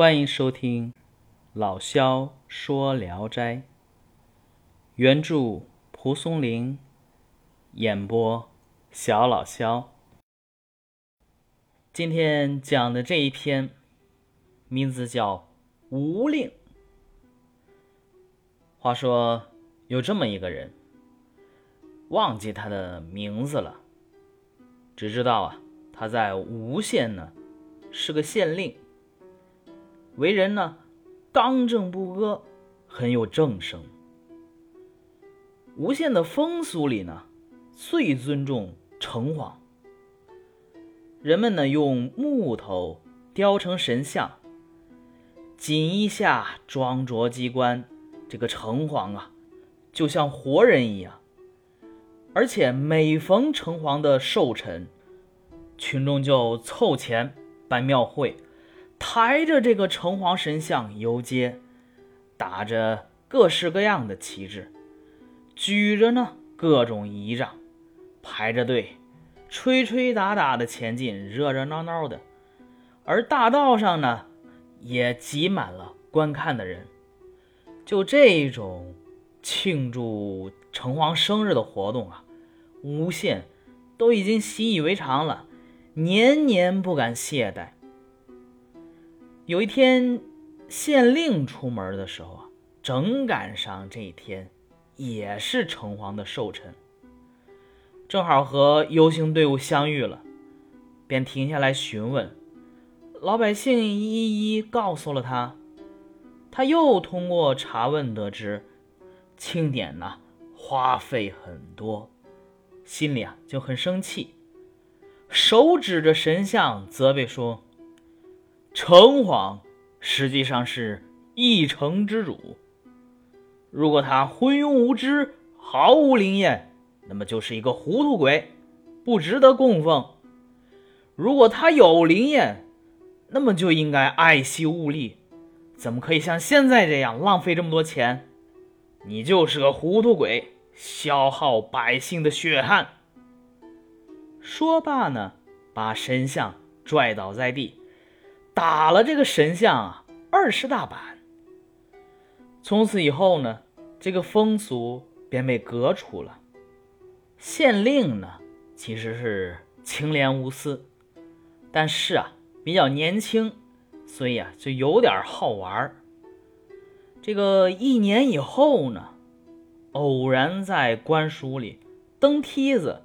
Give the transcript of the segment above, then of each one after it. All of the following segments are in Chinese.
欢迎收听老萧说《聊斋》，原著蒲松龄，演播小老萧。今天讲的这一篇名字叫《无令》。话说有这么一个人，忘记他的名字了，只知道啊，他在吴县呢，是个县令。为人呢，刚正不阿，很有正声。吴县的风俗里呢，最尊重城隍。人们呢，用木头雕成神像，锦衣下装着机关，这个城隍啊，就像活人一样。而且每逢城隍的寿辰，群众就凑钱办庙会。抬着这个城隍神像游街，打着各式各样的旗帜，举着呢各种仪仗，排着队，吹吹打打的前进，热热闹闹的。而大道上呢，也挤满了观看的人。就这种庆祝城隍生日的活动啊，吴县都已经习以为常了，年年不敢懈怠。有一天，县令出门的时候啊，正赶上这一天，也是城隍的寿辰，正好和游行队伍相遇了，便停下来询问。老百姓一一告诉了他，他又通过查问得知，庆典呢花费很多，心里啊就很生气，手指着神像责备说。城隍实际上是一城之主，如果他昏庸无知、毫无灵验，那么就是一个糊涂鬼，不值得供奉；如果他有灵验，那么就应该爱惜物力，怎么可以像现在这样浪费这么多钱？你就是个糊涂鬼，消耗百姓的血汗。说罢呢，把神像拽倒在地。打了这个神像啊二十大板。从此以后呢，这个风俗便被革除了。县令呢其实是清廉无私，但是啊比较年轻，所以啊就有点好玩这个一年以后呢，偶然在官署里登梯子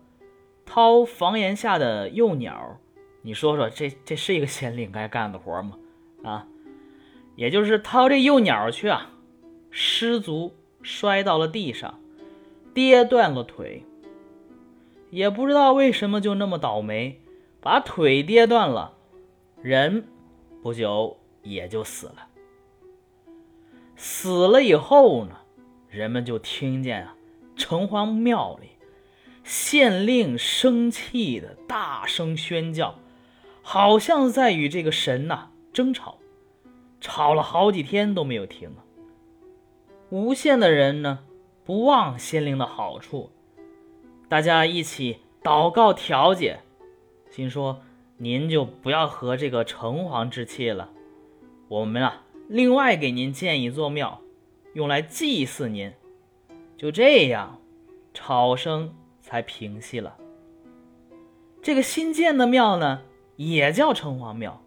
掏房檐下的幼鸟。你说说，这这是一个县令该干的活吗？啊，也就是掏这幼鸟去啊，失足摔到了地上，跌断了腿。也不知道为什么就那么倒霉，把腿跌断了，人不久也就死了。死了以后呢，人们就听见啊，城隍庙里县令生气的大声宣叫。好像在与这个神呐争吵，吵了好几天都没有停啊。无县的人呢不忘心灵的好处，大家一起祷告调解，心说您就不要和这个城隍置气了，我们啊另外给您建一座庙，用来祭祀您。就这样，吵声才平息了。这个新建的庙呢？也叫城隍庙，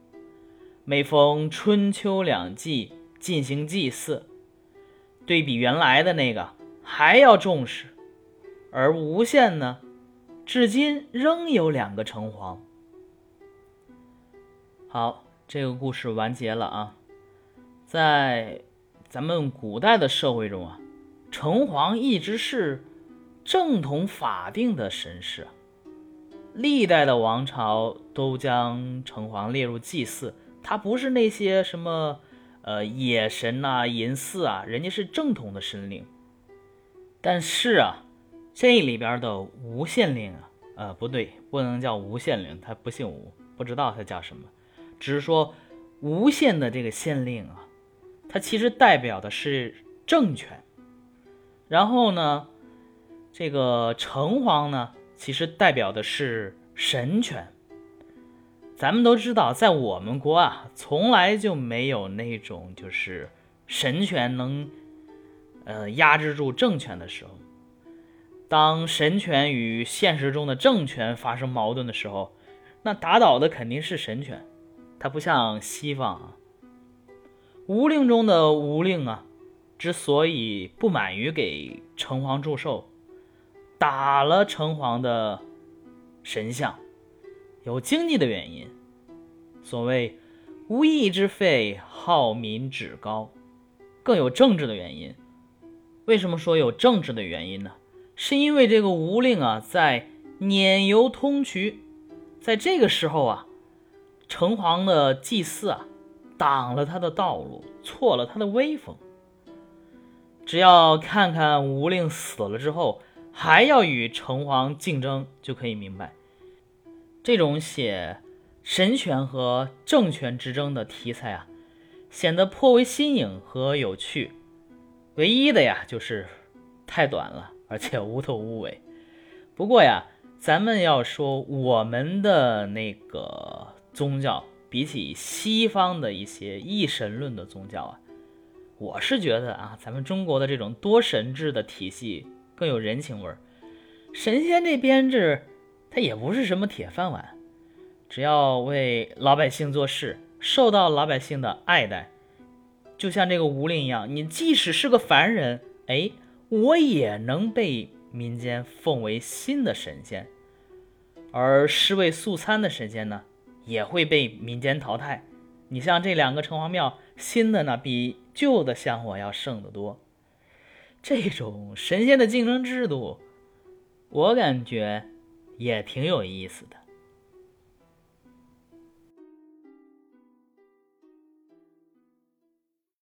每逢春秋两季进行祭祀，对比原来的那个还要重视。而吴县呢，至今仍有两个城隍。好，这个故事完结了啊。在咱们古代的社会中啊，城隍一直是正统法定的神事。历代的王朝都将城隍列入祭祀，他不是那些什么呃野神呐、淫祀啊，人家是正统的神灵。但是啊，这里边的吴县令啊，呃不对，不能叫吴县令，他不姓吴，不知道他叫什么，只是说吴县的这个县令啊，他其实代表的是政权。然后呢，这个城隍呢？其实代表的是神权，咱们都知道，在我们国啊，从来就没有那种就是神权能呃压制住政权的时候。当神权与现实中的政权发生矛盾的时候，那打倒的肯定是神权。它不像西方啊，吴令中的吴令啊，之所以不满于给城隍祝寿，打了城隍的神像。有经济的原因，所谓无义之费，好民止高；更有政治的原因。为什么说有政治的原因呢？是因为这个吴令啊，在碾油通衢，在这个时候啊，城隍的祭祀啊，挡了他的道路，挫了他的威风。只要看看吴令死了之后，还要与城隍竞争，就可以明白。这种写神权和政权之争的题材啊，显得颇为新颖和有趣。唯一的呀，就是太短了，而且无头无尾。不过呀，咱们要说我们的那个宗教，比起西方的一些一神论的宗教啊，我是觉得啊，咱们中国的这种多神制的体系更有人情味儿。神仙这编制。他也不是什么铁饭碗，只要为老百姓做事，受到老百姓的爱戴，就像这个吴令一样，你即使是个凡人，哎，我也能被民间奉为新的神仙。而尸位素餐的神仙呢，也会被民间淘汰。你像这两个城隍庙，新的呢比旧的香火要盛得多。这种神仙的竞争制度，我感觉。也挺有意思的。